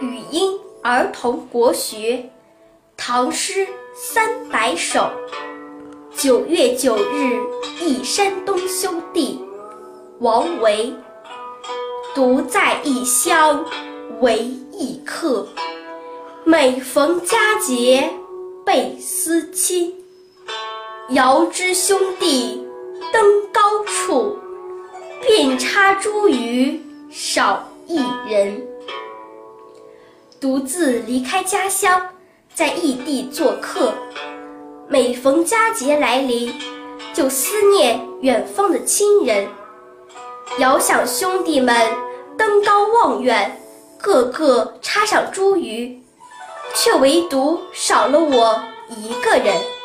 语音儿童国学唐诗三百首。九月九日忆山东兄弟，王维。独在异乡为异客，每逢佳节倍思亲。遥知兄弟登高处，遍插茱萸少一人。独自离开家乡，在异地做客，每逢佳节来临，就思念远方的亲人，遥想兄弟们登高望远，个个插上茱萸，却唯独少了我一个人。